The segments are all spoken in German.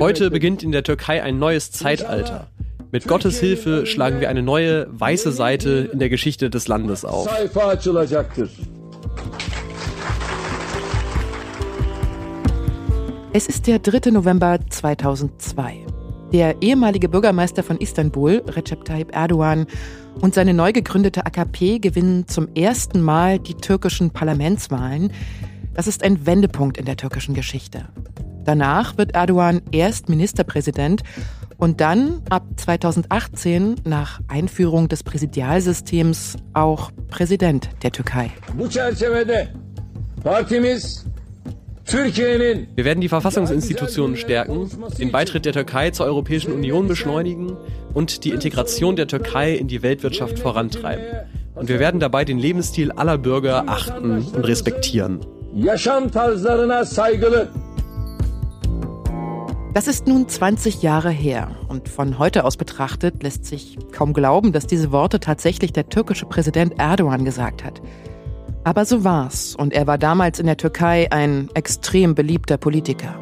Heute beginnt in der Türkei ein neues Zeitalter. Mit Gottes Hilfe schlagen wir eine neue weiße Seite in der Geschichte des Landes auf. Es ist der 3. November 2002. Der ehemalige Bürgermeister von Istanbul, Recep Tayyip Erdogan, und seine neu gegründete AKP gewinnen zum ersten Mal die türkischen Parlamentswahlen. Das ist ein Wendepunkt in der türkischen Geschichte. Danach wird Erdogan erst Ministerpräsident und dann ab 2018 nach Einführung des Präsidialsystems auch Präsident der Türkei. Wir werden die Verfassungsinstitutionen stärken, den Beitritt der Türkei zur Europäischen Union beschleunigen und die Integration der Türkei in die Weltwirtschaft vorantreiben. Und wir werden dabei den Lebensstil aller Bürger achten und respektieren. Das ist nun 20 Jahre her und von heute aus betrachtet lässt sich kaum glauben, dass diese Worte tatsächlich der türkische Präsident Erdogan gesagt hat. Aber so war's und er war damals in der Türkei ein extrem beliebter Politiker.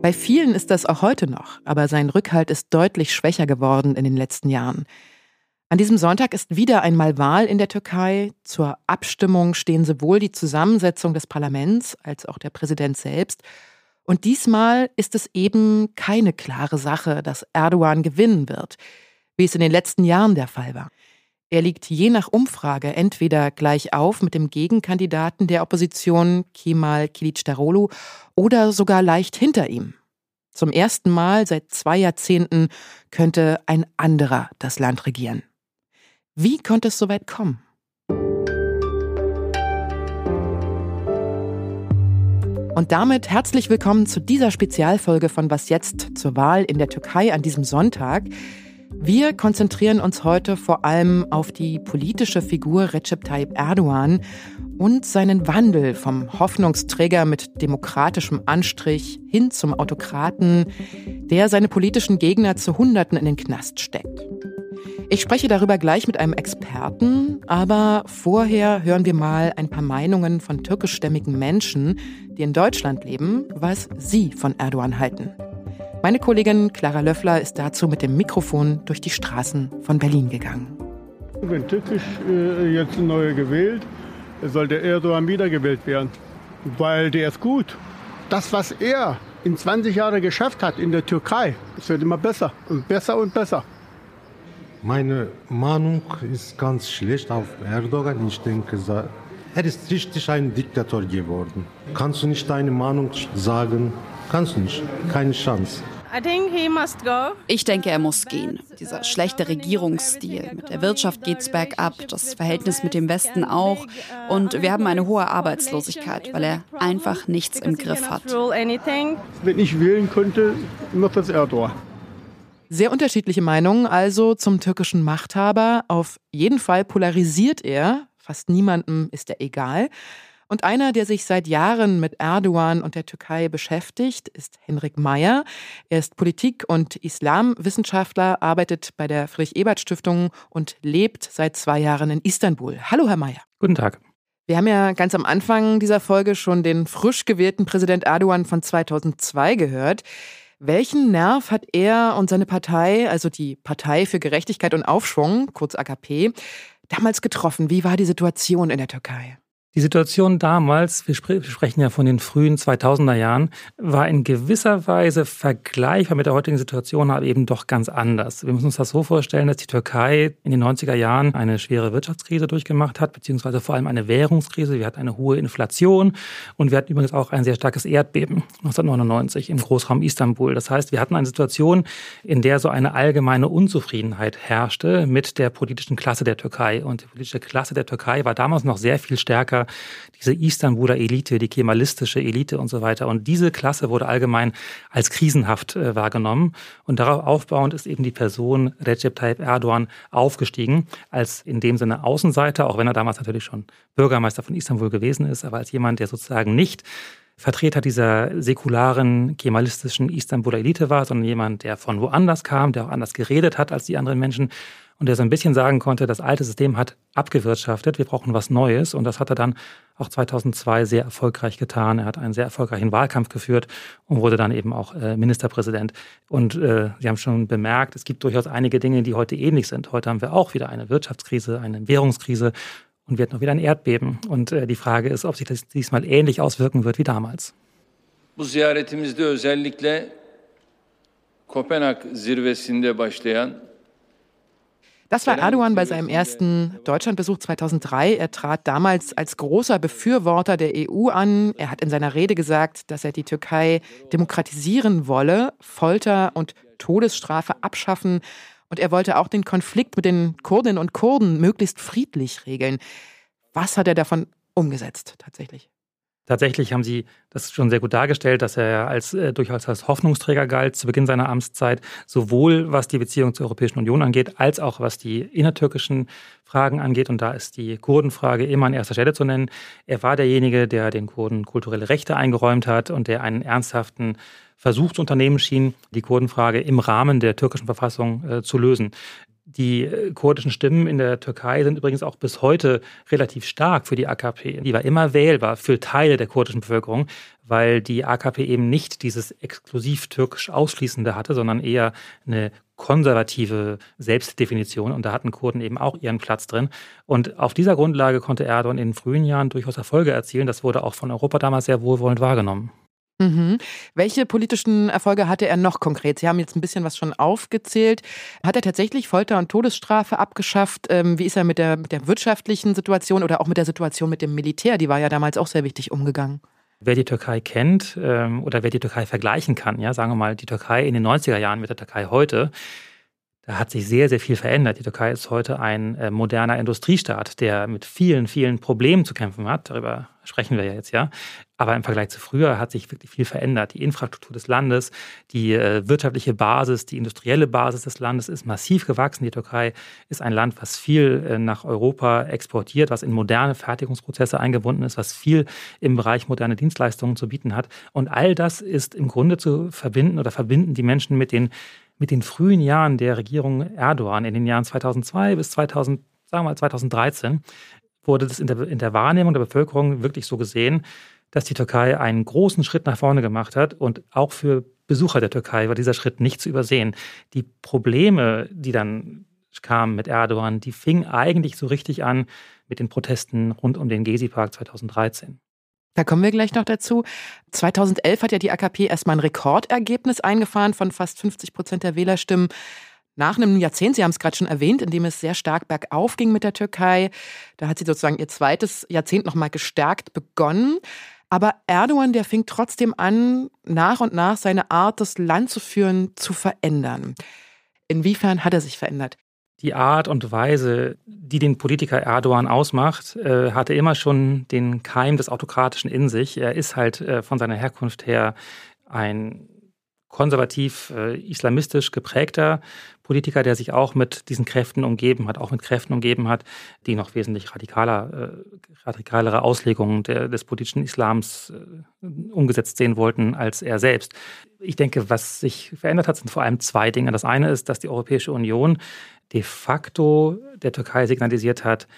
Bei vielen ist das auch heute noch, aber sein Rückhalt ist deutlich schwächer geworden in den letzten Jahren. An diesem Sonntag ist wieder einmal Wahl in der Türkei. Zur Abstimmung stehen sowohl die Zusammensetzung des Parlaments als auch der Präsident selbst. Und diesmal ist es eben keine klare Sache, dass Erdogan gewinnen wird, wie es in den letzten Jahren der Fall war. Er liegt je nach Umfrage entweder gleich auf mit dem Gegenkandidaten der Opposition Kemal Kilicdaroglu oder sogar leicht hinter ihm. Zum ersten Mal seit zwei Jahrzehnten könnte ein anderer das Land regieren. Wie konnte es so weit kommen? Und damit herzlich willkommen zu dieser Spezialfolge von Was jetzt zur Wahl in der Türkei an diesem Sonntag. Wir konzentrieren uns heute vor allem auf die politische Figur Recep Tayyip Erdogan und seinen Wandel vom Hoffnungsträger mit demokratischem Anstrich hin zum Autokraten, der seine politischen Gegner zu Hunderten in den Knast steckt. Ich spreche darüber gleich mit einem Experten, aber vorher hören wir mal ein paar Meinungen von türkischstämmigen Menschen, die in Deutschland leben, was sie von Erdogan halten. Meine Kollegin Clara Löffler ist dazu mit dem Mikrofon durch die Straßen von Berlin gegangen. Wenn Türkisch äh, jetzt neu gewählt, soll der Erdogan wiedergewählt werden, weil der ist gut. Das, was er in 20 Jahren geschafft hat in der Türkei, es wird immer besser und besser und besser. Meine Meinung ist ganz schlecht auf Erdogan. Ich denke, er ist richtig ein Diktator geworden. Kannst du nicht deine Meinung sagen? Kannst du nicht. Keine Chance. Ich denke, er muss gehen. Dieser schlechte Regierungsstil. Mit der Wirtschaft geht es bergab, das Verhältnis mit dem Westen auch. Und wir haben eine hohe Arbeitslosigkeit, weil er einfach nichts im Griff hat. Wenn ich wählen könnte, macht das Erdogan. Sehr unterschiedliche Meinungen also zum türkischen Machthaber. Auf jeden Fall polarisiert er. Fast niemandem ist er egal. Und einer, der sich seit Jahren mit Erdogan und der Türkei beschäftigt, ist Henrik Mayer. Er ist Politik- und Islamwissenschaftler, arbeitet bei der Friedrich-Ebert-Stiftung und lebt seit zwei Jahren in Istanbul. Hallo, Herr Mayer. Guten Tag. Wir haben ja ganz am Anfang dieser Folge schon den frisch gewählten Präsident Erdogan von 2002 gehört. Welchen Nerv hat er und seine Partei, also die Partei für Gerechtigkeit und Aufschwung, kurz AKP, damals getroffen? Wie war die Situation in der Türkei? Die Situation damals, wir, sprechen ja von den frühen 2000er Jahren, war in gewisser Weise vergleichbar mit der heutigen Situation, aber eben doch ganz anders. Wir müssen uns das so vorstellen, dass die Türkei in den 90er Jahren eine schwere Wirtschaftskrise durchgemacht hat, beziehungsweise vor allem eine Währungskrise. Wir hatten eine hohe Inflation und wir hatten übrigens auch ein sehr starkes Erdbeben 1999 im Großraum Istanbul. Das heißt, wir hatten eine Situation, in der so eine allgemeine Unzufriedenheit herrschte mit der politischen Klasse der Türkei. Und die politische Klasse der Türkei war damals noch sehr viel stärker diese Istanbuler Elite, die kemalistische Elite und so weiter. Und diese Klasse wurde allgemein als krisenhaft äh, wahrgenommen. Und darauf aufbauend ist eben die Person Recep Tayyip Erdogan aufgestiegen, als in dem Sinne Außenseiter, auch wenn er damals natürlich schon Bürgermeister von Istanbul gewesen ist, aber als jemand, der sozusagen nicht Vertreter dieser säkularen, kemalistischen Istanbuler Elite war, sondern jemand, der von woanders kam, der auch anders geredet hat als die anderen Menschen und der so ein bisschen sagen konnte, das alte System hat abgewirtschaftet, wir brauchen was Neues. Und das hat er dann auch 2002 sehr erfolgreich getan. Er hat einen sehr erfolgreichen Wahlkampf geführt und wurde dann eben auch äh, Ministerpräsident. Und äh, Sie haben schon bemerkt, es gibt durchaus einige Dinge, die heute ähnlich sind. Heute haben wir auch wieder eine Wirtschaftskrise, eine Währungskrise und wird noch wieder ein Erdbeben. Und äh, die Frage ist, ob sich das diesmal ähnlich auswirken wird wie damals. Bu ziyaretimizde özellikle Kopenhag zirvesinde başlayan das war Erdogan bei seinem ersten Deutschlandbesuch 2003. Er trat damals als großer Befürworter der EU an. Er hat in seiner Rede gesagt, dass er die Türkei demokratisieren wolle, Folter und Todesstrafe abschaffen. Und er wollte auch den Konflikt mit den Kurdinnen und Kurden möglichst friedlich regeln. Was hat er davon umgesetzt tatsächlich? Tatsächlich haben Sie das schon sehr gut dargestellt, dass er als äh, durchaus als Hoffnungsträger galt zu Beginn seiner Amtszeit, sowohl was die Beziehung zur Europäischen Union angeht, als auch was die innertürkischen Fragen angeht. Und da ist die Kurdenfrage immer an erster Stelle zu nennen. Er war derjenige, der den Kurden kulturelle Rechte eingeräumt hat und der einen ernsthaften Versuch zu unternehmen schien, die Kurdenfrage im Rahmen der türkischen Verfassung äh, zu lösen. Die äh, kurdischen Stimmen in der Türkei sind übrigens auch bis heute relativ stark für die AKP. Die war immer wählbar für Teile der kurdischen Bevölkerung, weil die AKP eben nicht dieses exklusiv türkisch Ausschließende hatte, sondern eher eine konservative Selbstdefinition. Und da hatten Kurden eben auch ihren Platz drin. Und auf dieser Grundlage konnte Erdogan in den frühen Jahren durchaus Erfolge erzielen. Das wurde auch von Europa damals sehr wohlwollend wahrgenommen. Mhm. Welche politischen Erfolge hatte er noch konkret? Sie haben jetzt ein bisschen was schon aufgezählt. Hat er tatsächlich Folter und Todesstrafe abgeschafft? Ähm, wie ist er mit der, mit der wirtschaftlichen Situation oder auch mit der Situation mit dem Militär? Die war ja damals auch sehr wichtig umgegangen. Wer die Türkei kennt ähm, oder wer die Türkei vergleichen kann, ja, sagen wir mal die Türkei in den 90er Jahren mit der Türkei heute, da hat sich sehr, sehr viel verändert. Die Türkei ist heute ein äh, moderner Industriestaat, der mit vielen, vielen Problemen zu kämpfen hat. Darüber sprechen wir ja jetzt, ja. Aber im Vergleich zu früher hat sich wirklich viel verändert. Die Infrastruktur des Landes, die äh, wirtschaftliche Basis, die industrielle Basis des Landes ist massiv gewachsen. Die Türkei ist ein Land, was viel äh, nach Europa exportiert, was in moderne Fertigungsprozesse eingebunden ist, was viel im Bereich moderne Dienstleistungen zu bieten hat. Und all das ist im Grunde zu verbinden oder verbinden die Menschen mit den mit den frühen Jahren der Regierung Erdogan in den Jahren 2002 bis 2000, sagen wir mal 2013 wurde das in der, in der Wahrnehmung der Bevölkerung wirklich so gesehen, dass die Türkei einen großen Schritt nach vorne gemacht hat und auch für Besucher der Türkei war dieser Schritt nicht zu übersehen. Die Probleme, die dann kamen mit Erdogan, die fingen eigentlich so richtig an mit den Protesten rund um den Gezi-Park 2013. Da kommen wir gleich noch dazu. 2011 hat ja die AKP erstmal ein Rekordergebnis eingefahren von fast 50 Prozent der Wählerstimmen. Nach einem Jahrzehnt, Sie haben es gerade schon erwähnt, in dem es sehr stark bergauf ging mit der Türkei. Da hat sie sozusagen ihr zweites Jahrzehnt nochmal gestärkt begonnen. Aber Erdogan, der fing trotzdem an, nach und nach seine Art, das Land zu führen, zu verändern. Inwiefern hat er sich verändert? Die Art und Weise, die den Politiker Erdogan ausmacht, äh, hatte immer schon den Keim des Autokratischen in sich. Er ist halt äh, von seiner Herkunft her ein konservativ äh, islamistisch geprägter Politiker, der sich auch mit diesen Kräften umgeben hat, auch mit Kräften umgeben hat, die noch wesentlich radikaler, äh, radikalere Auslegungen der, des politischen Islams äh, umgesetzt sehen wollten als er selbst. Ich denke, was sich verändert hat, sind vor allem zwei Dinge. Das eine ist, dass die Europäische Union de facto der Türkei signalisiert hat,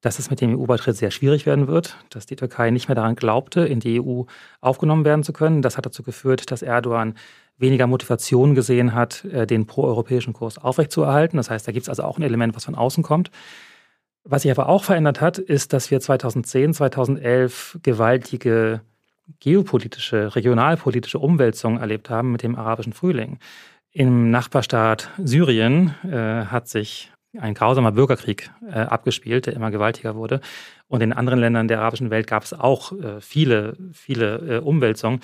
dass es mit dem EU-Beitritt sehr schwierig werden wird, dass die Türkei nicht mehr daran glaubte, in die EU aufgenommen werden zu können. Das hat dazu geführt, dass Erdogan weniger Motivation gesehen hat, äh, den proeuropäischen Kurs aufrechtzuerhalten. Das heißt, da gibt es also auch ein Element, was von außen kommt. Was sich aber auch verändert hat, ist, dass wir 2010, 2011 gewaltige geopolitische, regionalpolitische Umwälzungen erlebt haben mit dem arabischen Frühling. Im Nachbarstaat Syrien äh, hat sich ein grausamer Bürgerkrieg äh, abgespielt, der immer gewaltiger wurde. Und in anderen Ländern der arabischen Welt gab es auch äh, viele, viele äh, Umwälzungen.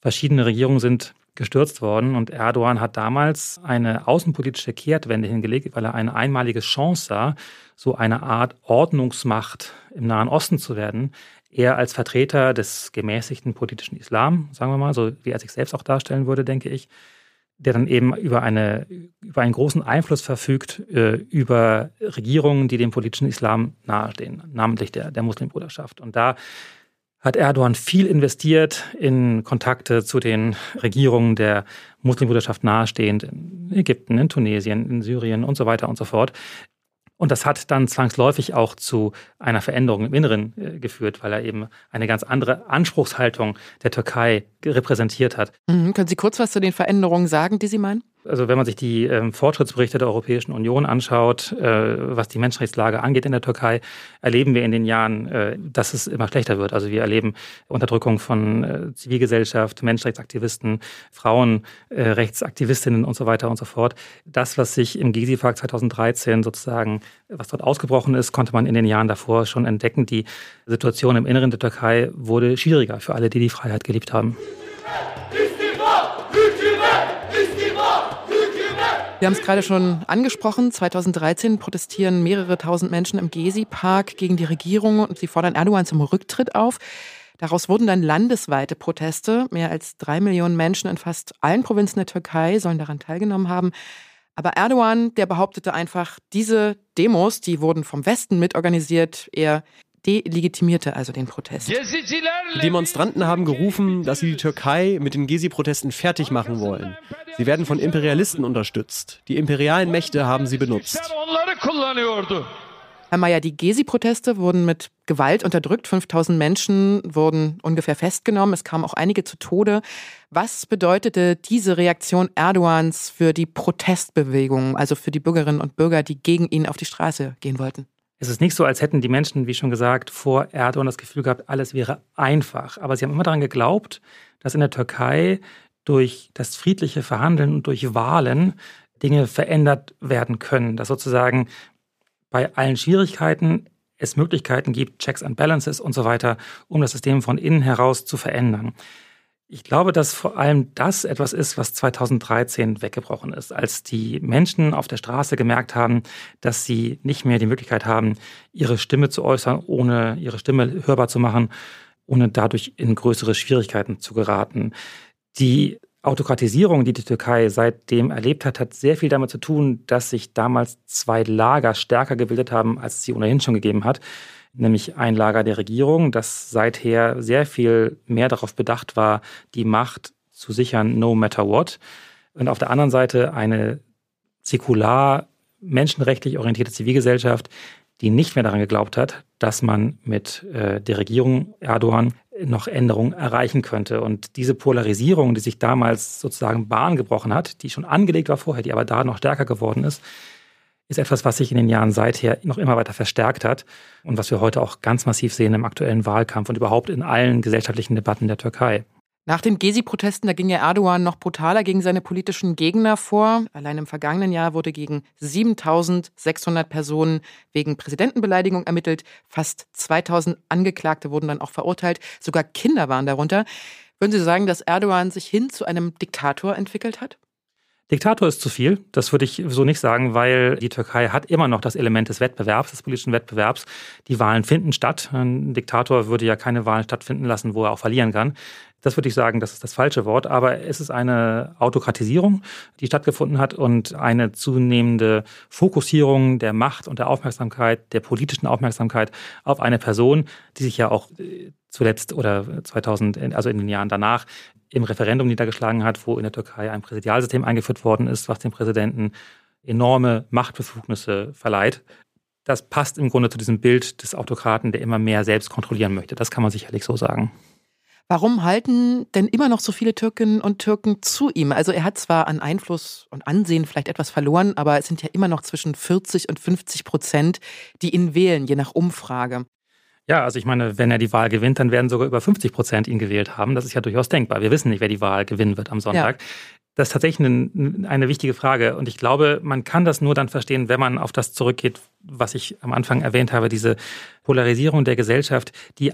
Verschiedene Regierungen sind gestürzt worden und Erdogan hat damals eine außenpolitische Kehrtwende hingelegt, weil er eine einmalige Chance sah, so eine Art Ordnungsmacht im Nahen Osten zu werden. Er als Vertreter des gemäßigten politischen Islam, sagen wir mal, so wie er sich selbst auch darstellen würde, denke ich, der dann eben über, eine, über einen großen Einfluss verfügt äh, über Regierungen, die dem politischen Islam nahestehen, namentlich der, der Muslimbruderschaft. Und da hat Erdogan viel investiert in Kontakte zu den Regierungen der Muslimbruderschaft nahestehend in Ägypten, in Tunesien, in Syrien und so weiter und so fort. Und das hat dann zwangsläufig auch zu einer Veränderung im Inneren äh, geführt, weil er eben eine ganz andere Anspruchshaltung der Türkei repräsentiert hat. Mhm. Können Sie kurz was zu den Veränderungen sagen, die Sie meinen? Also wenn man sich die ähm, Fortschrittsberichte der Europäischen Union anschaut, äh, was die Menschenrechtslage angeht in der Türkei, erleben wir in den Jahren, äh, dass es immer schlechter wird. Also wir erleben Unterdrückung von äh, Zivilgesellschaft, Menschenrechtsaktivisten, Frauenrechtsaktivistinnen und so weiter und so fort. Das, was sich im Gezi-Park 2013 sozusagen, was dort ausgebrochen ist, konnte man in den Jahren davor schon entdecken. Die Situation im Inneren der Türkei wurde schwieriger für alle, die die Freiheit geliebt haben. Wir haben es gerade schon angesprochen. 2013 protestieren mehrere tausend Menschen im Gezi-Park gegen die Regierung und sie fordern Erdogan zum Rücktritt auf. Daraus wurden dann landesweite Proteste. Mehr als drei Millionen Menschen in fast allen Provinzen der Türkei sollen daran teilgenommen haben. Aber Erdogan, der behauptete einfach, diese Demos, die wurden vom Westen mitorganisiert, er delegitimierte also den Protest. Die Demonstranten haben gerufen, dass sie die Türkei mit den Gezi-Protesten fertig machen wollen. Sie werden von Imperialisten unterstützt. Die imperialen Mächte haben sie benutzt. Herr Mayer, die Gezi-Proteste wurden mit Gewalt unterdrückt. 5000 Menschen wurden ungefähr festgenommen. Es kamen auch einige zu Tode. Was bedeutete diese Reaktion Erdogans für die Protestbewegung, also für die Bürgerinnen und Bürger, die gegen ihn auf die Straße gehen wollten? Es ist nicht so, als hätten die Menschen, wie schon gesagt, vor Erdogan das Gefühl gehabt, alles wäre einfach. Aber sie haben immer daran geglaubt, dass in der Türkei durch das friedliche Verhandeln und durch Wahlen Dinge verändert werden können. Dass sozusagen bei allen Schwierigkeiten es Möglichkeiten gibt, Checks and Balances und so weiter, um das System von innen heraus zu verändern. Ich glaube, dass vor allem das etwas ist, was 2013 weggebrochen ist, als die Menschen auf der Straße gemerkt haben, dass sie nicht mehr die Möglichkeit haben, ihre Stimme zu äußern, ohne ihre Stimme hörbar zu machen, ohne dadurch in größere Schwierigkeiten zu geraten. Die Autokratisierung, die die Türkei seitdem erlebt hat, hat sehr viel damit zu tun, dass sich damals zwei Lager stärker gebildet haben, als sie ohnehin schon gegeben hat nämlich ein Lager der Regierung, das seither sehr viel mehr darauf bedacht war, die Macht zu sichern, no matter what. Und auf der anderen Seite eine säkular, menschenrechtlich orientierte Zivilgesellschaft, die nicht mehr daran geglaubt hat, dass man mit äh, der Regierung Erdogan noch Änderungen erreichen könnte. Und diese Polarisierung, die sich damals sozusagen Bahn gebrochen hat, die schon angelegt war vorher, die aber da noch stärker geworden ist, ist etwas, was sich in den Jahren seither noch immer weiter verstärkt hat und was wir heute auch ganz massiv sehen im aktuellen Wahlkampf und überhaupt in allen gesellschaftlichen Debatten der Türkei. Nach den Gezi-Protesten, da ging ja Erdogan noch brutaler gegen seine politischen Gegner vor. Allein im vergangenen Jahr wurde gegen 7600 Personen wegen Präsidentenbeleidigung ermittelt. Fast 2000 Angeklagte wurden dann auch verurteilt. Sogar Kinder waren darunter. Würden Sie sagen, dass Erdogan sich hin zu einem Diktator entwickelt hat? Diktator ist zu viel, das würde ich so nicht sagen, weil die Türkei hat immer noch das Element des Wettbewerbs, des politischen Wettbewerbs. Die Wahlen finden statt. Ein Diktator würde ja keine Wahlen stattfinden lassen, wo er auch verlieren kann. Das würde ich sagen, das ist das falsche Wort, aber es ist eine Autokratisierung, die stattgefunden hat und eine zunehmende Fokussierung der Macht und der Aufmerksamkeit, der politischen Aufmerksamkeit auf eine Person, die sich ja auch äh, zuletzt oder 2000, also in den Jahren danach, im Referendum niedergeschlagen hat, wo in der Türkei ein Präsidialsystem eingeführt worden ist, was dem Präsidenten enorme Machtbefugnisse verleiht. Das passt im Grunde zu diesem Bild des Autokraten, der immer mehr selbst kontrollieren möchte. Das kann man sicherlich so sagen. Warum halten denn immer noch so viele Türkinnen und Türken zu ihm? Also er hat zwar an Einfluss und Ansehen vielleicht etwas verloren, aber es sind ja immer noch zwischen 40 und 50 Prozent, die ihn wählen, je nach Umfrage. Ja, also ich meine, wenn er die Wahl gewinnt, dann werden sogar über 50 Prozent ihn gewählt haben. Das ist ja durchaus denkbar. Wir wissen nicht, wer die Wahl gewinnen wird am Sonntag. Ja. Das ist tatsächlich eine, eine, wichtige Frage. Und ich glaube, man kann das nur dann verstehen, wenn man auf das zurückgeht, was ich am Anfang erwähnt habe, diese Polarisierung der Gesellschaft, die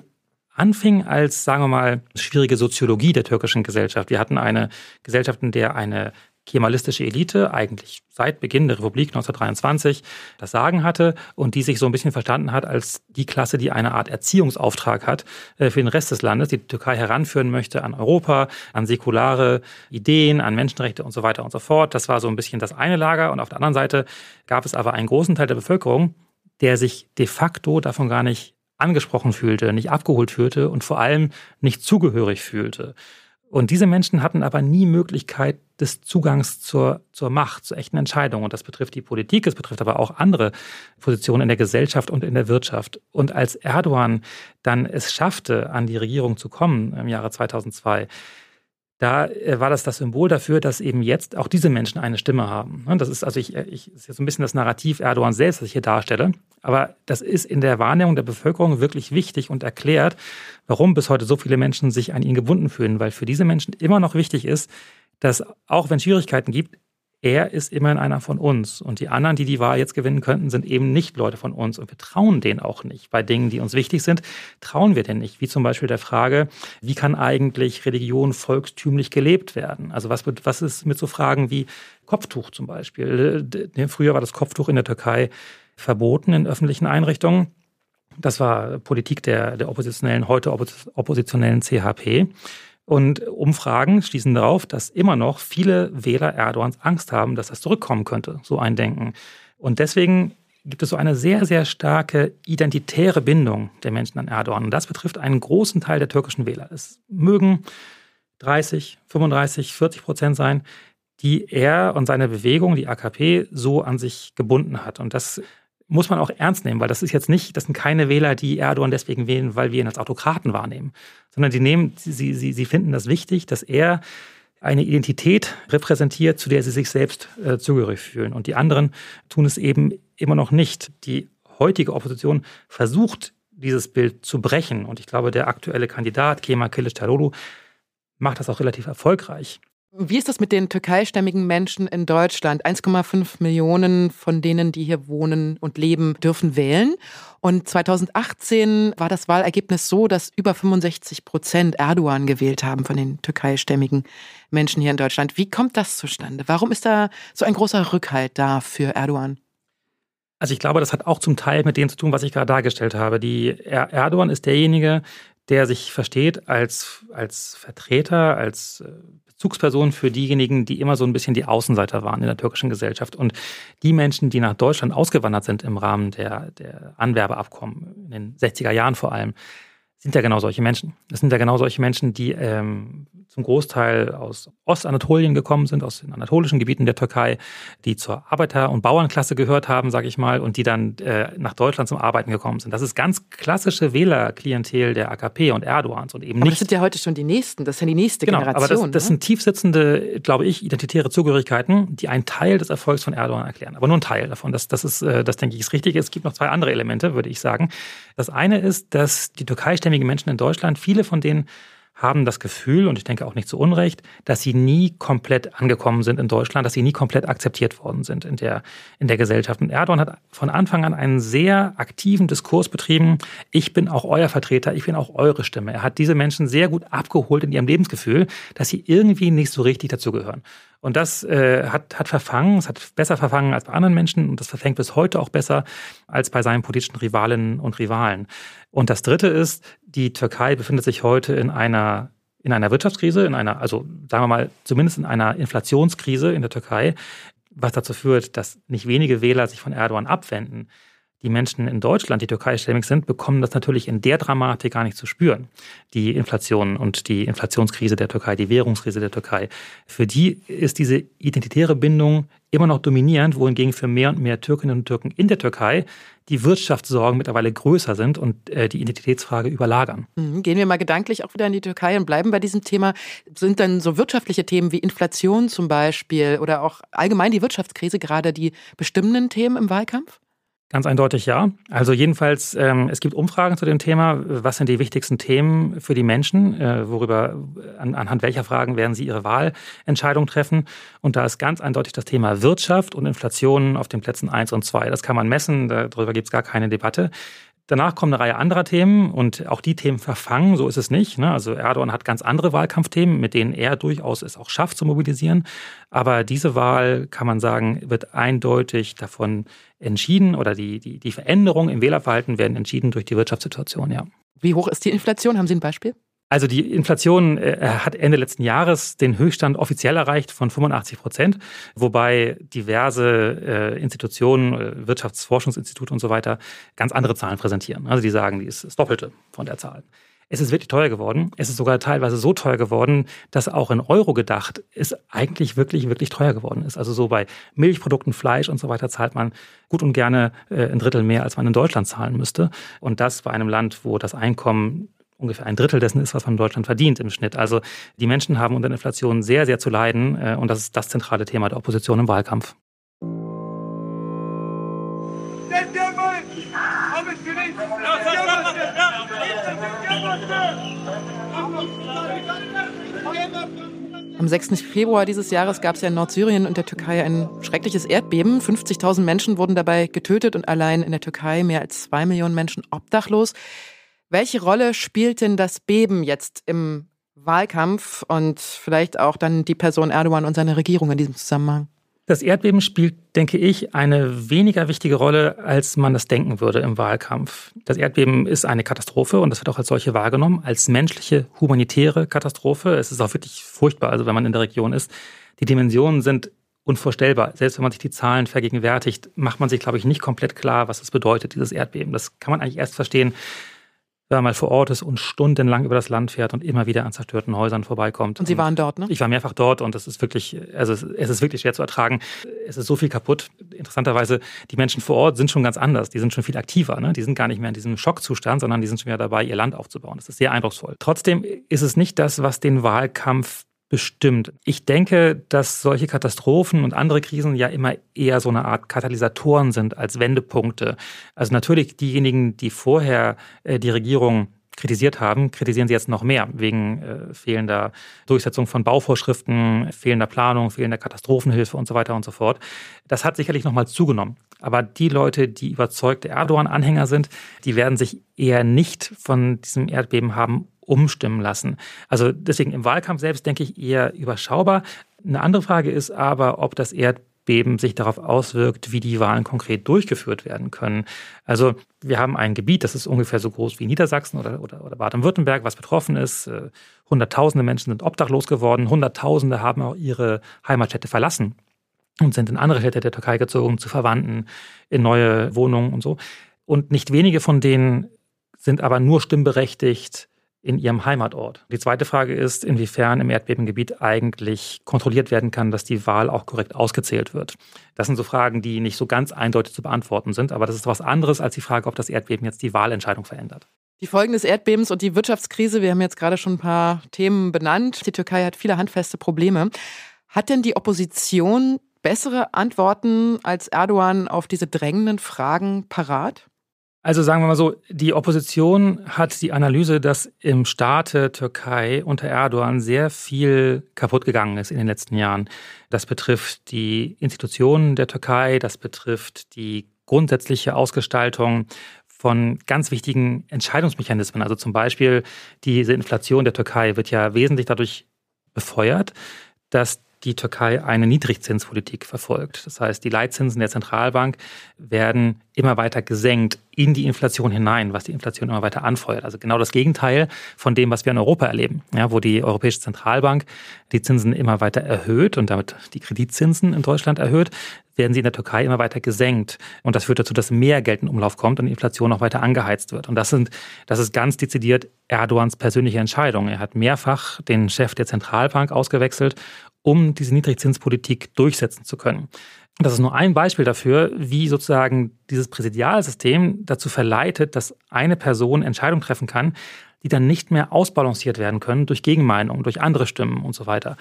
anfing als, sagen wir mal, schwierige Soziologie der türkischen Gesellschaft. Wir hatten eine Gesellschaft, in der eine kemalistische Elite eigentlich seit Beginn der Republik 1923 das Sagen hatte und die sich so ein bisschen verstanden hat als die Klasse, die eine Art Erziehungsauftrag hat äh, für den Rest des Landes, die die Türkei heranführen möchte an Europa, an säkulare Ideen, an Menschenrechte und so weiter und so fort. Das war so ein bisschen das eine Lager und auf der anderen Seite gab es aber einen großen Teil der Bevölkerung, der sich de facto davon gar nicht angesprochen fühlte, nicht abgeholt fühlte und vor allem nicht zugehörig fühlte. Und diese Menschen hatten aber nie Möglichkeit des Zugangs zur, zur Macht, zur echten Entscheidung. Und das betrifft die Politik, es betrifft aber auch andere Positionen in der Gesellschaft und in der Wirtschaft. Und als Erdogan dann es schaffte, an die Regierung zu kommen im Jahre 2002, da äh, war das das Symbol dafür, dass eben jetzt auch diese Menschen eine Stimme haben. Ne, das ist also ich, ich ist jetzt ein bisschen das Narrativ Erdogan selbst, das ich hier darstelle. Aber das ist in der Wahrnehmung der Bevölkerung wirklich wichtig und erklärt, warum bis heute so viele Menschen sich an ihn gebunden fühlen, weil für diese Menschen immer noch wichtig ist, dass auch wenn es Schwierigkeiten gibt, er ist immerhin einer von uns. Und die anderen, die die Wahl jetzt gewinnen könnten, sind eben nicht Leute von uns. Und wir trauen denen auch nicht. Bei Dingen, die uns wichtig sind, trauen wir denen nicht. Wie zum Beispiel der Frage, wie kann eigentlich Religion volkstümlich gelebt werden? Also was, was ist mit so Fragen wie Kopftuch zum Beispiel? Früher war das Kopftuch in der Türkei verboten in öffentlichen Einrichtungen. Das war Politik der, der oppositionellen, heute oppositionellen CHP. Und Umfragen schließen darauf, dass immer noch viele Wähler Erdogans Angst haben, dass das zurückkommen könnte, so ein Denken. Und deswegen gibt es so eine sehr, sehr starke identitäre Bindung der Menschen an Erdogan. Und das betrifft einen großen Teil der türkischen Wähler. Es mögen 30, 35, 40 Prozent sein, die er und seine Bewegung, die AKP, so an sich gebunden hat. Und das muss man auch ernst nehmen, weil das ist jetzt nicht, das sind keine Wähler, die Erdogan deswegen wählen, weil wir ihn als Autokraten wahrnehmen, sondern die nehmen, sie, sie, sie finden das wichtig, dass er eine Identität repräsentiert, zu der sie sich selbst äh, zugehörig fühlen. Und die anderen tun es eben immer noch nicht. Die heutige Opposition versucht, dieses Bild zu brechen. Und ich glaube, der aktuelle Kandidat, Kemal Kılıçdaroğlu, macht das auch relativ erfolgreich. Wie ist das mit den türkeistämmigen Menschen in Deutschland? 1,5 Millionen von denen, die hier wohnen und leben, dürfen wählen. Und 2018 war das Wahlergebnis so, dass über 65 Prozent Erdogan gewählt haben von den türkeistämmigen Menschen hier in Deutschland. Wie kommt das zustande? Warum ist da so ein großer Rückhalt da für Erdogan? Also ich glaube, das hat auch zum Teil mit dem zu tun, was ich gerade dargestellt habe. Die Erdogan ist derjenige, der sich versteht als, als Vertreter, als äh, Bezugsperson für diejenigen, die immer so ein bisschen die Außenseiter waren in der türkischen Gesellschaft. Und die Menschen, die nach Deutschland ausgewandert sind im Rahmen der, der Anwerbeabkommen, in den 60er Jahren vor allem, sind ja genau solche Menschen. Das sind ja genau solche Menschen, die ähm, zum Großteil aus Ostanatolien gekommen sind, aus den anatolischen Gebieten der Türkei, die zur Arbeiter- und Bauernklasse gehört haben, sage ich mal, und die dann äh, nach Deutschland zum Arbeiten gekommen sind. Das ist ganz klassische Wählerklientel der AKP und Erdogans und eben aber nicht. Das sind ja heute schon die nächsten, das ist ja die nächste genau, Generation. Aber das, das ne? sind tiefsitzende, glaube ich, identitäre Zugehörigkeiten, die einen Teil des Erfolgs von Erdogan erklären. Aber nur ein Teil davon. Das, das ist, äh, das denke ich, ist richtig. Es gibt noch zwei andere Elemente, würde ich sagen. Das eine ist, dass die türkeistämmigen Menschen in Deutschland, viele von denen haben das Gefühl, und ich denke auch nicht zu Unrecht, dass sie nie komplett angekommen sind in Deutschland, dass sie nie komplett akzeptiert worden sind in der, in der Gesellschaft. Und Erdogan hat von Anfang an einen sehr aktiven Diskurs betrieben. Ich bin auch euer Vertreter, ich bin auch eure Stimme. Er hat diese Menschen sehr gut abgeholt in ihrem Lebensgefühl, dass sie irgendwie nicht so richtig dazugehören. Und das äh, hat, hat verfangen, es hat besser verfangen als bei anderen Menschen und das verfängt bis heute auch besser als bei seinen politischen Rivalinnen und Rivalen. Und das Dritte ist, die Türkei befindet sich heute in einer in einer Wirtschaftskrise, in einer, also sagen wir mal, zumindest in einer Inflationskrise in der Türkei, was dazu führt, dass nicht wenige Wähler sich von Erdogan abwenden die Menschen in Deutschland, die türkeistämmig sind, bekommen das natürlich in der Dramatik gar nicht zu spüren. Die Inflation und die Inflationskrise der Türkei, die Währungskrise der Türkei. Für die ist diese identitäre Bindung immer noch dominierend, wohingegen für mehr und mehr Türkinnen und Türken in der Türkei die Wirtschaftssorgen mittlerweile größer sind und äh, die Identitätsfrage überlagern. Mhm. Gehen wir mal gedanklich auch wieder in die Türkei und bleiben bei diesem Thema. Sind dann so wirtschaftliche Themen wie Inflation zum Beispiel oder auch allgemein die Wirtschaftskrise gerade die bestimmenden Themen im Wahlkampf? Ganz eindeutig ja. Also jedenfalls, ähm, es gibt Umfragen zu dem Thema. Was sind die wichtigsten Themen für die Menschen? Äh, worüber, an, anhand welcher Fragen werden sie ihre Wahlentscheidung treffen? Und da ist ganz eindeutig das Thema Wirtschaft und Inflation auf den Plätzen eins und zwei. Das kann man messen, darüber gibt es gar keine Debatte. Danach kommen eine Reihe anderer Themen und auch die Themen verfangen, so ist es nicht. Ne? Also Erdogan hat ganz andere Wahlkampfthemen, mit denen er durchaus es auch schafft zu mobilisieren. Aber diese Wahl, kann man sagen, wird eindeutig davon entschieden oder die, die, die Veränderungen im Wählerverhalten werden entschieden durch die Wirtschaftssituation, ja. Wie hoch ist die Inflation? Haben Sie ein Beispiel? Also die Inflation äh, hat Ende letzten Jahres den Höchststand offiziell erreicht von 85 Prozent, wobei diverse äh, Institutionen, äh, Wirtschaftsforschungsinstitute und so weiter ganz andere Zahlen präsentieren. Also die sagen, die ist das Doppelte von der Zahl. Es ist wirklich teuer geworden. Es ist sogar teilweise so teuer geworden, dass auch in Euro gedacht es eigentlich wirklich, wirklich teuer geworden ist. Also so bei Milchprodukten, Fleisch und so weiter zahlt man gut und gerne ein Drittel mehr, als man in Deutschland zahlen müsste. Und das bei einem Land, wo das Einkommen ungefähr ein Drittel dessen ist, was man in Deutschland verdient im Schnitt. Also die Menschen haben unter Inflation sehr, sehr zu leiden äh, und das ist das zentrale Thema der Opposition im Wahlkampf. Am 6. Februar dieses Jahres gab es ja in Nordsyrien und der Türkei ein schreckliches Erdbeben. 50.000 Menschen wurden dabei getötet und allein in der Türkei mehr als zwei Millionen Menschen obdachlos. Welche Rolle spielt denn das Beben jetzt im Wahlkampf und vielleicht auch dann die Person Erdogan und seine Regierung in diesem Zusammenhang? Das Erdbeben spielt, denke ich, eine weniger wichtige Rolle, als man das denken würde im Wahlkampf. Das Erdbeben ist eine Katastrophe und das wird auch als solche wahrgenommen, als menschliche, humanitäre Katastrophe. Es ist auch wirklich furchtbar, also wenn man in der Region ist. Die Dimensionen sind unvorstellbar. Selbst wenn man sich die Zahlen vergegenwärtigt, macht man sich, glaube ich, nicht komplett klar, was es bedeutet, dieses Erdbeben. Das kann man eigentlich erst verstehen, wenn man mal vor Ort ist und stundenlang über das Land fährt und immer wieder an zerstörten Häusern vorbeikommt. Und Sie waren dort, ne? Ich war mehrfach dort und es ist wirklich, also es ist wirklich schwer zu ertragen. Es ist so viel kaputt. Interessanterweise, die Menschen vor Ort sind schon ganz anders. Die sind schon viel aktiver. Ne? Die sind gar nicht mehr in diesem Schockzustand, sondern die sind schon wieder dabei, ihr Land aufzubauen. Das ist sehr eindrucksvoll. Trotzdem ist es nicht das, was den Wahlkampf bestimmt. Ich denke, dass solche Katastrophen und andere Krisen ja immer eher so eine Art Katalysatoren sind als Wendepunkte. Also natürlich diejenigen, die vorher äh, die Regierung kritisiert haben, kritisieren sie jetzt noch mehr wegen äh, fehlender Durchsetzung von Bauvorschriften, fehlender Planung, fehlender Katastrophenhilfe und so weiter und so fort. Das hat sicherlich nochmal zugenommen. Aber die Leute, die überzeugte Erdogan-Anhänger sind, die werden sich eher nicht von diesem Erdbeben haben umstimmen lassen. Also deswegen im Wahlkampf selbst denke ich eher überschaubar. Eine andere Frage ist aber, ob das Erdbeben sich darauf auswirkt, wie die Wahlen konkret durchgeführt werden können. Also wir haben ein Gebiet, das ist ungefähr so groß wie Niedersachsen oder, oder, oder Baden-Württemberg, was betroffen ist. Äh, Hunderttausende Menschen sind obdachlos geworden, Hunderttausende haben auch ihre Heimatstädte verlassen und sind in andere Städte der Türkei gezogen, zu Verwandten, in neue Wohnungen und so. Und nicht wenige von denen sind aber nur stimmberechtigt in ihrem Heimatort. Die zweite Frage ist, inwiefern im Erdbebengebiet eigentlich kontrolliert werden kann, dass die Wahl auch korrekt ausgezählt wird. Das sind so Fragen, die nicht so ganz eindeutig zu beantworten sind, aber das ist was anderes als die Frage, ob das Erdbeben jetzt die Wahlentscheidung verändert. Die Folgen des Erdbebens und die Wirtschaftskrise, wir haben jetzt gerade schon ein paar Themen benannt. Die Türkei hat viele handfeste Probleme. Hat denn die Opposition bessere Antworten als Erdogan auf diese drängenden Fragen parat? Also sagen wir mal so, die Opposition hat die Analyse, dass im Staate Türkei unter Erdogan sehr viel kaputt gegangen ist in den letzten Jahren. Das betrifft die Institutionen der Türkei, das betrifft die grundsätzliche Ausgestaltung von ganz wichtigen Entscheidungsmechanismen. Also zum Beispiel diese Inflation der Türkei wird ja wesentlich dadurch befeuert, dass die Türkei eine Niedrigzinspolitik verfolgt. Das heißt, die Leitzinsen der Zentralbank werden immer weiter gesenkt in die Inflation hinein, was die Inflation immer weiter anfeuert. Also genau das Gegenteil von dem, was wir in Europa erleben, ja, wo die Europäische Zentralbank die Zinsen immer weiter erhöht und damit die Kreditzinsen in Deutschland erhöht, werden sie in der Türkei immer weiter gesenkt. Und das führt dazu, dass mehr Geld in Umlauf kommt und die Inflation noch weiter angeheizt wird. Und das sind, das ist ganz dezidiert Erdogans persönliche Entscheidung. Er hat mehrfach den Chef der Zentralbank ausgewechselt, um diese Niedrigzinspolitik durchsetzen zu können. Das ist nur ein Beispiel dafür, wie sozusagen dieses Präsidialsystem dazu verleitet, dass eine Person Entscheidungen treffen kann, die dann nicht mehr ausbalanciert werden können durch Gegenmeinungen, durch andere Stimmen und so weiter.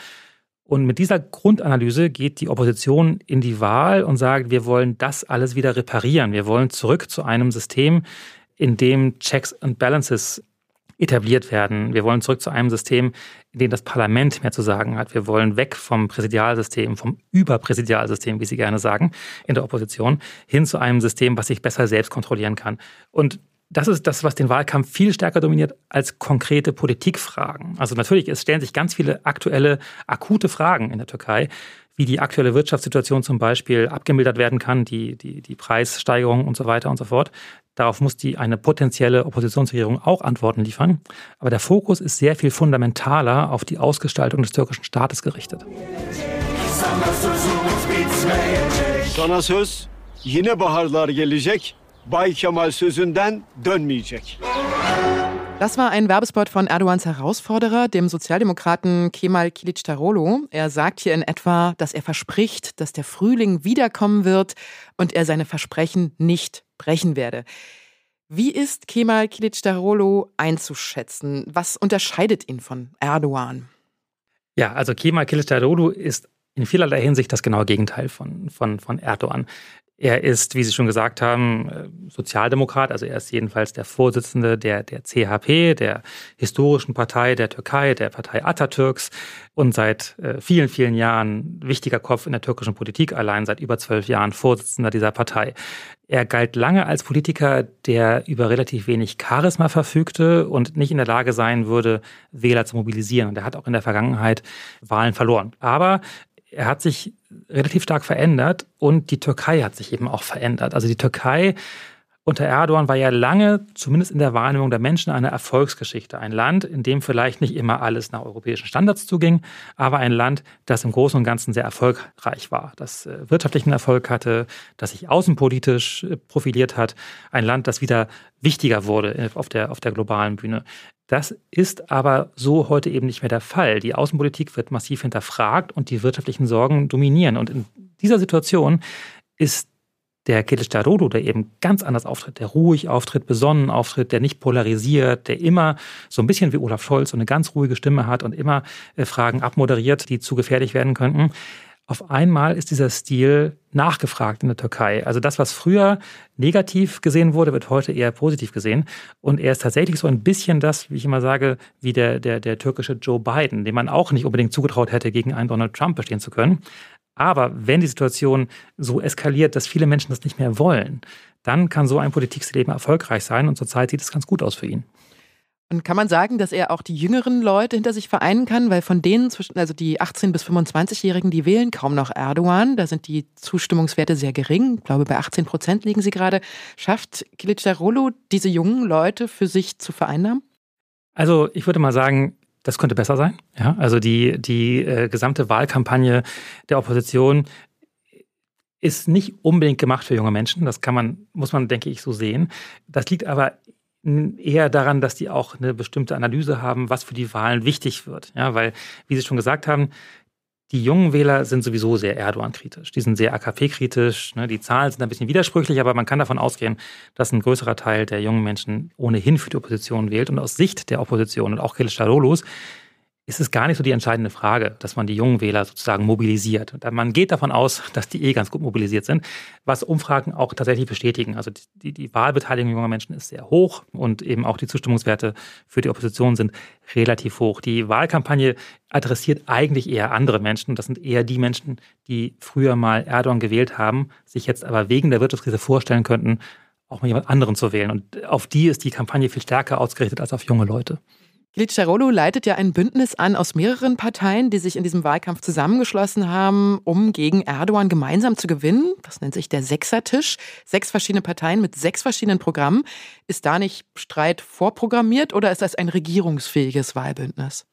Und mit dieser Grundanalyse geht die Opposition in die Wahl und sagt, wir wollen das alles wieder reparieren. Wir wollen zurück zu einem System, in dem Checks and Balances etabliert werden. Wir wollen zurück zu einem System, in dem das Parlament mehr zu sagen hat. Wir wollen weg vom Präsidialsystem, vom Überpräsidialsystem, wie Sie gerne sagen, in der Opposition, hin zu einem System, was sich besser selbst kontrollieren kann. Und das ist das, was den Wahlkampf viel stärker dominiert als konkrete Politikfragen. Also natürlich, es stellen sich ganz viele aktuelle, akute Fragen in der Türkei, wie die aktuelle Wirtschaftssituation zum Beispiel abgemildert werden kann, die, die, die Preissteigerung und so weiter und so fort. Darauf muss die eine potenzielle Oppositionsregierung auch Antworten liefern. Aber der Fokus ist sehr viel fundamentaler auf die Ausgestaltung des türkischen Staates gerichtet. Sana söz yine baharlar gelecek. Bay Kemal sözünden dönmeyecek. Das war ein Werbespot von Erdogans Herausforderer, dem Sozialdemokraten Kemal Kilicdaroglu. Er sagt hier in etwa, dass er verspricht, dass der Frühling wiederkommen wird und er seine Versprechen nicht brechen werde. Wie ist Kemal Kilicdaroglu einzuschätzen? Was unterscheidet ihn von Erdogan? Ja, also Kemal Kilicdaroglu ist in vielerlei Hinsicht das genaue Gegenteil von, von, von Erdogan. Er ist, wie Sie schon gesagt haben, äh, Sozialdemokrat, also er ist jedenfalls der Vorsitzende der, der CHP, der historischen Partei der Türkei, der Partei Atatürks und seit äh, vielen, vielen Jahren wichtiger Kopf in der türkischen Politik, allein seit über zwölf Jahren Vorsitzender dieser Partei. Er galt lange als Politiker, der über relativ wenig Charisma verfügte und nicht in der Lage sein würde, Wähler zu mobilisieren. Und er hat auch in der Vergangenheit Wahlen verloren. Aber er hat sich relativ stark verändert und die Türkei hat sich eben auch verändert. Also die Türkei unter Erdogan war ja lange, zumindest in der Wahrnehmung der Menschen, eine Erfolgsgeschichte. Ein Land, in dem vielleicht nicht immer alles nach europäischen Standards zuging, aber ein Land, das im Großen und Ganzen sehr erfolgreich war, das äh, wirtschaftlichen Erfolg hatte, das sich außenpolitisch äh, profiliert hat. Ein Land, das wieder wichtiger wurde auf der, auf der globalen Bühne. Das ist aber so heute eben nicht mehr der Fall. Die Außenpolitik wird massiv hinterfragt und die wirtschaftlichen Sorgen dominieren. Und in dieser Situation ist der Kılıçdaroğlu, der eben ganz anders auftritt, der ruhig auftritt, besonnen auftritt, der nicht polarisiert, der immer so ein bisschen wie Olaf Scholz so eine ganz ruhige Stimme hat und immer äh, Fragen abmoderiert, die zu gefährlich werden könnten. Auf einmal ist dieser Stil nachgefragt in der Türkei. Also das, was früher negativ gesehen wurde, wird heute eher positiv gesehen. Und er ist tatsächlich so ein bisschen das, wie ich immer sage, wie der, der, der türkische Joe Biden, dem man auch nicht unbedingt zugetraut hätte, gegen einen Donald Trump bestehen zu können. Aber wenn die Situation so eskaliert, dass viele Menschen das nicht mehr wollen, dann kann so ein Politikleben erfolgreich sein. Und zurzeit sieht es ganz gut aus für ihn. Und kann man sagen, dass er auch die jüngeren Leute hinter sich vereinen kann? Weil von denen, also die 18- bis 25-Jährigen, die wählen kaum noch Erdogan. Da sind die Zustimmungswerte sehr gering. Ich glaube, bei 18 Prozent liegen sie gerade. Schafft Kilicdaroglu diese jungen Leute für sich zu vereinnahmen? Also ich würde mal sagen, das könnte besser sein. Ja, also die, die äh, gesamte Wahlkampagne der Opposition ist nicht unbedingt gemacht für junge Menschen. Das kann man, muss man, denke ich, so sehen. Das liegt aber eher daran, dass die auch eine bestimmte Analyse haben, was für die Wahlen wichtig wird. Ja, weil, wie Sie schon gesagt haben, die jungen Wähler sind sowieso sehr Erdogan-kritisch. Die sind sehr AKP-kritisch. Ne? Die Zahlen sind ein bisschen widersprüchlich, aber man kann davon ausgehen, dass ein größerer Teil der jungen Menschen ohnehin für die Opposition wählt. Und aus Sicht der Opposition und auch Kılıçdaroğlu's ist es gar nicht so die entscheidende Frage, dass man die jungen Wähler sozusagen mobilisiert. Man geht davon aus, dass die eh ganz gut mobilisiert sind, was Umfragen auch tatsächlich bestätigen. Also die, die Wahlbeteiligung junger Menschen ist sehr hoch und eben auch die Zustimmungswerte für die Opposition sind relativ hoch. Die Wahlkampagne adressiert eigentlich eher andere Menschen. Das sind eher die Menschen, die früher mal Erdogan gewählt haben, sich jetzt aber wegen der Wirtschaftskrise vorstellen könnten, auch mal jemand anderen zu wählen. Und auf die ist die Kampagne viel stärker ausgerichtet als auf junge Leute. Kilicdaroglu leitet ja ein Bündnis an aus mehreren Parteien, die sich in diesem Wahlkampf zusammengeschlossen haben, um gegen Erdogan gemeinsam zu gewinnen. Das nennt sich der Sechsertisch. Sechs verschiedene Parteien mit sechs verschiedenen Programmen. Ist da nicht Streit vorprogrammiert oder ist das ein regierungsfähiges Wahlbündnis?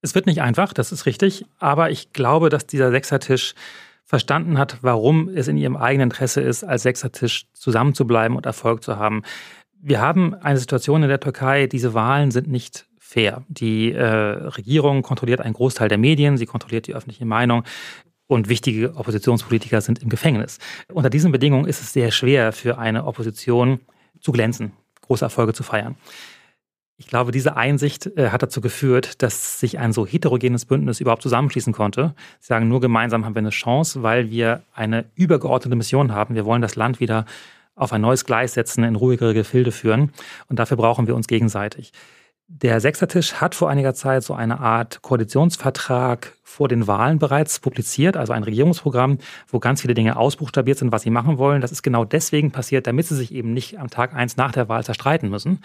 Es wird nicht einfach, das ist richtig. Aber ich glaube, dass dieser Sechsertisch verstanden hat, warum es in ihrem eigenen Interesse ist, als Sechsertisch zusammenzubleiben und Erfolg zu haben. Wir haben eine Situation in der Türkei, diese Wahlen sind nicht fair. Die äh, Regierung kontrolliert einen Großteil der Medien, sie kontrolliert die öffentliche Meinung und wichtige Oppositionspolitiker sind im Gefängnis. Unter diesen Bedingungen ist es sehr schwer für eine Opposition zu glänzen, große Erfolge zu feiern. Ich glaube, diese Einsicht äh, hat dazu geführt, dass sich ein so heterogenes Bündnis überhaupt zusammenschließen konnte. Sie sagen, nur gemeinsam haben wir eine Chance, weil wir eine übergeordnete Mission haben. Wir wollen das Land wieder auf ein neues Gleis setzen, in ruhigere Gefilde führen. Und dafür brauchen wir uns gegenseitig. Der Sechsertisch hat vor einiger Zeit so eine Art Koalitionsvertrag vor den Wahlen bereits publiziert, also ein Regierungsprogramm, wo ganz viele Dinge ausbuchstabiert sind, was sie machen wollen. Das ist genau deswegen passiert, damit sie sich eben nicht am Tag eins nach der Wahl zerstreiten müssen.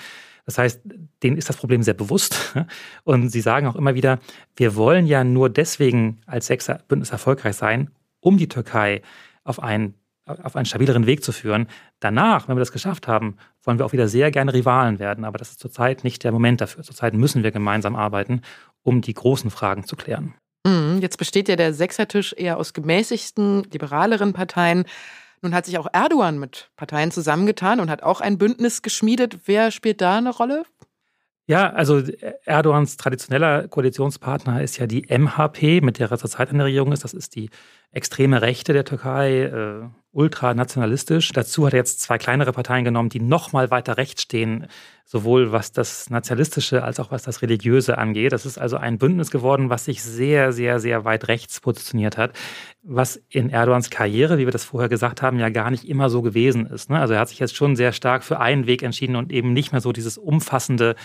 Das heißt, denen ist das Problem sehr bewusst. Und sie sagen auch immer wieder, wir wollen ja nur deswegen als Sechserbündnis erfolgreich sein, um die Türkei auf einen auf einen stabileren Weg zu führen. Danach, wenn wir das geschafft haben, wollen wir auch wieder sehr gerne Rivalen werden. Aber das ist zurzeit nicht der Moment dafür. Zurzeit müssen wir gemeinsam arbeiten, um die großen Fragen zu klären. Mhm, jetzt besteht ja der Sechsertisch eher aus gemäßigten, liberaleren Parteien. Nun hat sich auch Erdogan mit Parteien zusammengetan und hat auch ein Bündnis geschmiedet. Wer spielt da eine Rolle? Ja, also Erdogans traditioneller Koalitionspartner ist ja die MHP, mit der er zurzeit in der Regierung ist. Das ist die extreme Rechte der Türkei, äh, ultranationalistisch. Dazu hat er jetzt zwei kleinere Parteien genommen, die noch mal weiter rechts stehen, sowohl was das Nationalistische als auch was das Religiöse angeht. Das ist also ein Bündnis geworden, was sich sehr, sehr, sehr weit rechts positioniert hat, was in Erdogans Karriere, wie wir das vorher gesagt haben, ja gar nicht immer so gewesen ist. Ne? Also er hat sich jetzt schon sehr stark für einen Weg entschieden und eben nicht mehr so dieses umfassende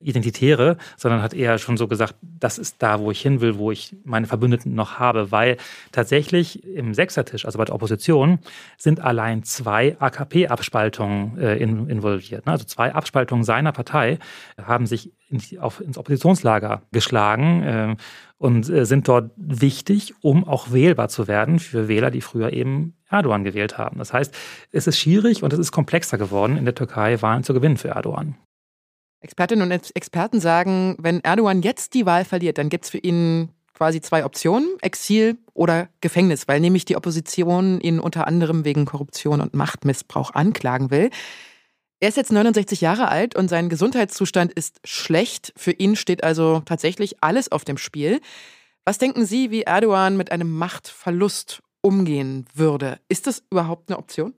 Identitäre, sondern hat eher schon so gesagt, das ist da, wo ich hin will, wo ich meine Verbündeten noch habe, weil tatsächlich im Sechsertisch, also bei der Opposition, sind allein zwei AKP-Abspaltungen äh, in, involviert. Ne? Also zwei Abspaltungen seiner Partei haben sich in die, auf, ins Oppositionslager geschlagen äh, und sind dort wichtig, um auch wählbar zu werden für Wähler, die früher eben Erdogan gewählt haben. Das heißt, es ist schwierig und es ist komplexer geworden, in der Türkei Wahlen zu gewinnen für Erdogan. Expertinnen und Experten sagen, wenn Erdogan jetzt die Wahl verliert, dann gibt es für ihn quasi zwei Optionen, Exil oder Gefängnis, weil nämlich die Opposition ihn unter anderem wegen Korruption und Machtmissbrauch anklagen will. Er ist jetzt 69 Jahre alt und sein Gesundheitszustand ist schlecht. Für ihn steht also tatsächlich alles auf dem Spiel. Was denken Sie, wie Erdogan mit einem Machtverlust umgehen würde? Ist das überhaupt eine Option?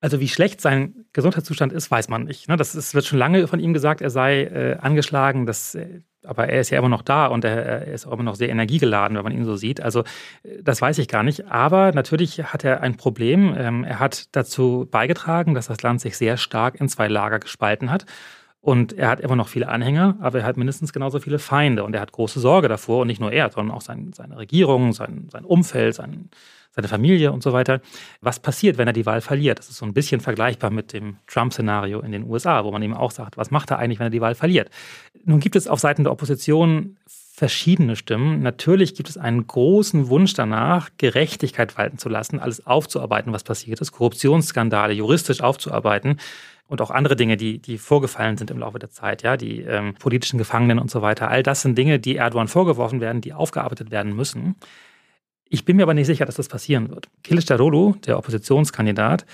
Also wie schlecht sein Gesundheitszustand ist, weiß man nicht. Ne? Das ist, wird schon lange von ihm gesagt, er sei äh, angeschlagen, das, äh, aber er ist ja immer noch da und er, er, ist auch immer noch sehr energiegeladen, wenn man ihn so sieht. Also äh, das weiß ich gar nicht. Aber natürlich hat er ein Problem. Ähm, er hat dazu beigetragen, dass das Land sich sehr stark in zwei Lager gespalten hat. Und er hat immer noch viele Anhänger, aber er hat mindestens genauso viele Feinde. Und er hat große Sorge davor. Und nicht nur er, sondern auch sein, seine Regierung, sein, sein Umfeld, sein, seine Familie und so weiter. Was passiert, wenn er die Wahl verliert? Das ist so ein bisschen vergleichbar mit dem Trump-Szenario in den USA, wo man eben auch sagt, was macht er eigentlich, wenn er die Wahl verliert? Nun gibt es auf Seiten der Opposition verschiedene Stimmen. Natürlich gibt es einen großen Wunsch danach, Gerechtigkeit walten zu lassen, alles aufzuarbeiten, was passiert ist, Korruptionsskandale juristisch aufzuarbeiten und auch andere Dinge, die, die vorgefallen sind im Laufe der Zeit, ja, die ähm, politischen Gefangenen und so weiter. All das sind Dinge, die Erdogan vorgeworfen werden, die aufgearbeitet werden müssen. Ich bin mir aber nicht sicher, dass das passieren wird. Kılıçdaroğlu, der Oppositionskandidat,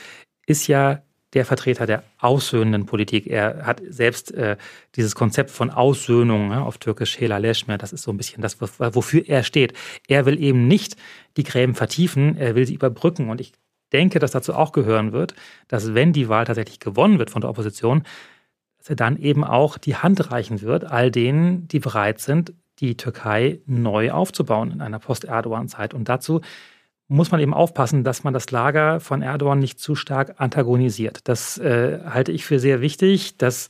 ist ja der Vertreter der aussöhnenden Politik. Er hat selbst äh, dieses Konzept von Aussöhnung ja, auf Türkisch Helaleschmer, das ist so ein bisschen das, wofür er steht. Er will eben nicht die Gräben vertiefen, er will sie überbrücken. Und ich denke, dass dazu auch gehören wird, dass wenn die Wahl tatsächlich gewonnen wird von der Opposition, dass er dann eben auch die Hand reichen wird, all denen, die bereit sind, die Türkei neu aufzubauen in einer Post-Erdogan-Zeit. Und dazu muss man eben aufpassen, dass man das Lager von Erdogan nicht zu stark antagonisiert. Das äh, halte ich für sehr wichtig, dass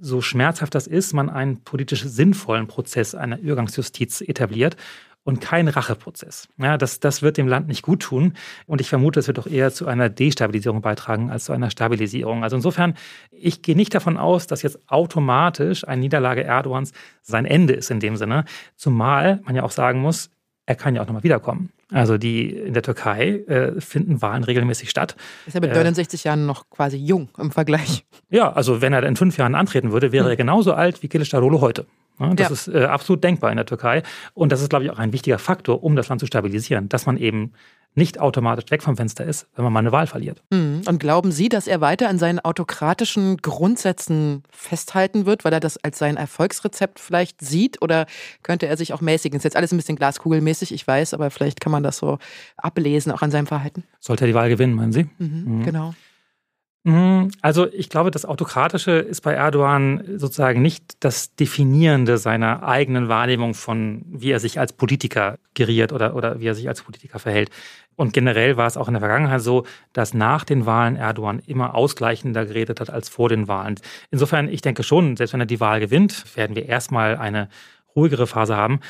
so schmerzhaft das ist, man einen politisch sinnvollen Prozess einer Übergangsjustiz etabliert und kein Racheprozess. Ja, das, das wird dem Land nicht gut tun. Und ich vermute, es wird doch eher zu einer Destabilisierung beitragen als zu einer Stabilisierung. Also insofern, ich gehe nicht davon aus, dass jetzt automatisch eine Niederlage Erdogans sein Ende ist in dem Sinne. Zumal man ja auch sagen muss, er kann ja auch nochmal wiederkommen. Also die in der Türkei äh, finden Wahlen regelmäßig statt. Ist er mit 69 äh, Jahren noch quasi jung im Vergleich. Ja, also wenn er in fünf Jahren antreten würde, wäre hm. er genauso alt wie Kılıçdaroğlu heute. Das ja. ist äh, absolut denkbar in der Türkei. Und das ist, glaube ich, auch ein wichtiger Faktor, um das Land zu stabilisieren, dass man eben nicht automatisch weg vom Fenster ist, wenn man mal eine Wahl verliert. Mhm. Und glauben Sie, dass er weiter an seinen autokratischen Grundsätzen festhalten wird, weil er das als sein Erfolgsrezept vielleicht sieht? Oder könnte er sich auch mäßigen? Ist jetzt alles ein bisschen glaskugelmäßig, ich weiß, aber vielleicht kann man das so ablesen, auch an seinem Verhalten. Sollte er die Wahl gewinnen, meinen Sie? Mhm, mhm. Genau. Mhm. Also ich glaube, das Autokratische ist bei Erdogan sozusagen nicht das Definierende seiner eigenen Wahrnehmung von, wie er sich als Politiker geriert oder, oder wie er sich als Politiker verhält. Und generell war es auch in der Vergangenheit so, dass nach den Wahlen Erdogan immer ausgleichender geredet hat als vor den Wahlen. Insofern, ich denke schon, selbst wenn er die Wahl gewinnt, werden wir erstmal eine ruhigere Phase haben.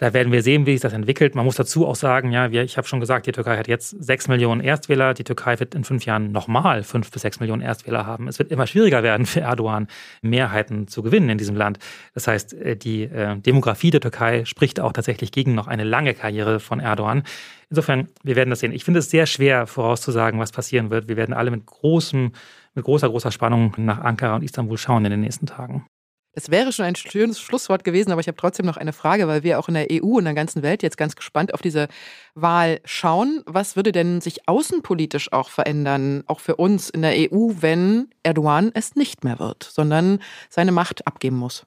Da werden wir sehen, wie sich das entwickelt. Man muss dazu auch sagen, ja, ich habe schon gesagt, die Türkei hat jetzt sechs Millionen Erstwähler. Die Türkei wird in fünf Jahren nochmal fünf bis sechs Millionen Erstwähler haben. Es wird immer schwieriger werden für Erdogan, Mehrheiten zu gewinnen in diesem Land. Das heißt, äh, die äh, Demografie der Türkei spricht auch tatsächlich gegen noch eine lange Karriere von Erdogan. Insofern, wir werden das sehen. Ich finde es sehr schwer vorauszusagen, was passieren wird. Wir werden alle mit großem, mit großer, großer Spannung nach Ankara und Istanbul schauen in den nächsten Tagen. Das wäre schon ein schönes Schlusswort gewesen, aber ich habe trotzdem noch eine Frage, weil wir auch in der EU und der ganzen Welt jetzt ganz gespannt auf diese Wahl schauen. Was würde denn sich außenpolitisch auch verändern, auch für uns in der EU, wenn Erdogan es nicht mehr wird, sondern seine Macht abgeben muss?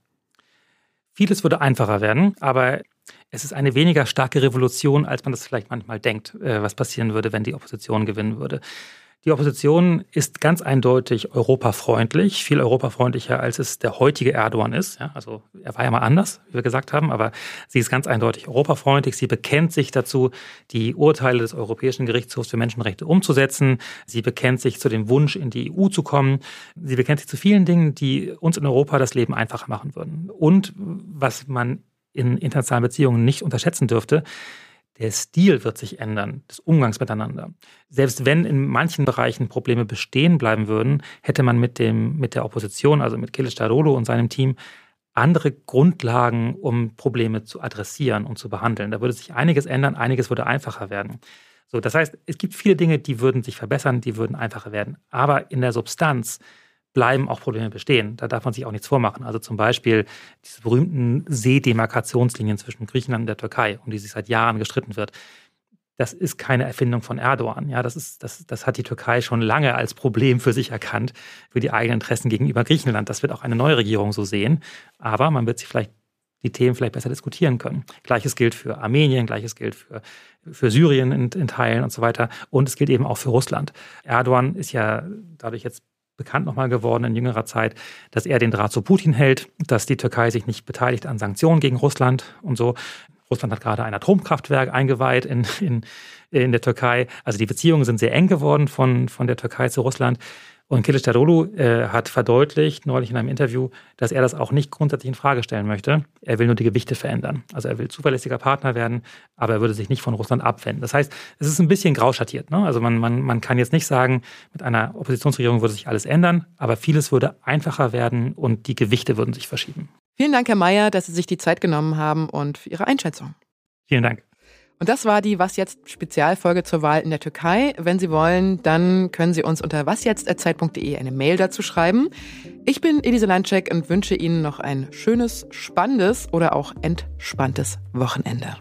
Vieles würde einfacher werden, aber es ist eine weniger starke Revolution, als man das vielleicht manchmal denkt, äh, was passieren würde, wenn die Opposition gewinnen würde. Die Opposition ist ganz eindeutig europafreundlich, viel europafreundlicher, als es der heutige Erdogan ist. Ja, also er war ja mal anders, wie wir gesagt haben, aber sie ist ganz eindeutig europafreundlich. Sie bekennt sich dazu, die Urteile des Europäischen Gerichtshofs für Menschenrechte umzusetzen. Sie bekennt sich zu dem Wunsch, in die EU zu kommen. Sie bekennt sich zu vielen Dingen, die uns in Europa das Leben einfacher machen würden. Und was man in internationalen Beziehungen nicht unterschätzen dürfte, der Stil wird sich ändern, des Umgangs miteinander. Selbst wenn in manchen Bereichen Probleme bestehen bleiben würden, hätte man mit, dem, mit der Opposition, also mit Kilic Darolo und seinem Team, andere Grundlagen, um Probleme zu adressieren und zu behandeln. Da würde sich einiges ändern, einiges würde einfacher werden. So, das heißt, es gibt viele Dinge, die würden sich verbessern, die würden einfacher werden. Aber in der Substanz bleiben auch Probleme bestehen. Da darf man sich auch nichts vormachen. Also zum Beispiel diese berühmten Seedemarkationslinien zwischen Griechenland und der Türkei, um die sich seit Jahren gestritten wird. Das ist keine Erfindung von Erdogan. Ja, das, ist, das, das hat die Türkei schon lange als Problem für sich erkannt, für die eigenen Interessen gegenüber Griechenland. Das wird auch eine neue Regierung so sehen. Aber man wird sich vielleicht die Themen vielleicht besser diskutieren können. Gleiches gilt für Armenien, gleiches gilt für, für Syrien in, in Teilen und so weiter. Und es gilt eben auch für Russland. Erdogan ist ja dadurch jetzt bekannt nochmal geworden in jüngerer Zeit, dass er den Draht zu Putin hält, dass die Türkei sich nicht beteiligt an Sanktionen gegen Russland und so. Russland hat gerade ein Atomkraftwerk eingeweiht in, in, in der Türkei. Also die Beziehungen sind sehr eng geworden von, von der Türkei zu Russland. Und Kilic Darolu äh, hat verdeutlicht, neulich in einem Interview, dass er das auch nicht grundsätzlich in Frage stellen möchte. Er will nur die Gewichte verändern. Also er will zuverlässiger Partner werden, aber er würde sich nicht von Russland abwenden. Das heißt, es ist ein bisschen grau schattiert. Ne? Also man, man, man kann jetzt nicht sagen, mit einer Oppositionsregierung würde sich alles ändern, aber vieles würde einfacher werden und die Gewichte würden sich verschieben. Vielen Dank, Herr Mayer, dass Sie sich die Zeit genommen haben und für Ihre Einschätzung. Vielen Dank. Und das war die Was jetzt Spezialfolge zur Wahl in der Türkei. Wenn Sie wollen, dann können Sie uns unter wasjetzt.zeit.de eine Mail dazu schreiben. Ich bin Elise Landcheck und wünsche Ihnen noch ein schönes, spannendes oder auch entspanntes Wochenende.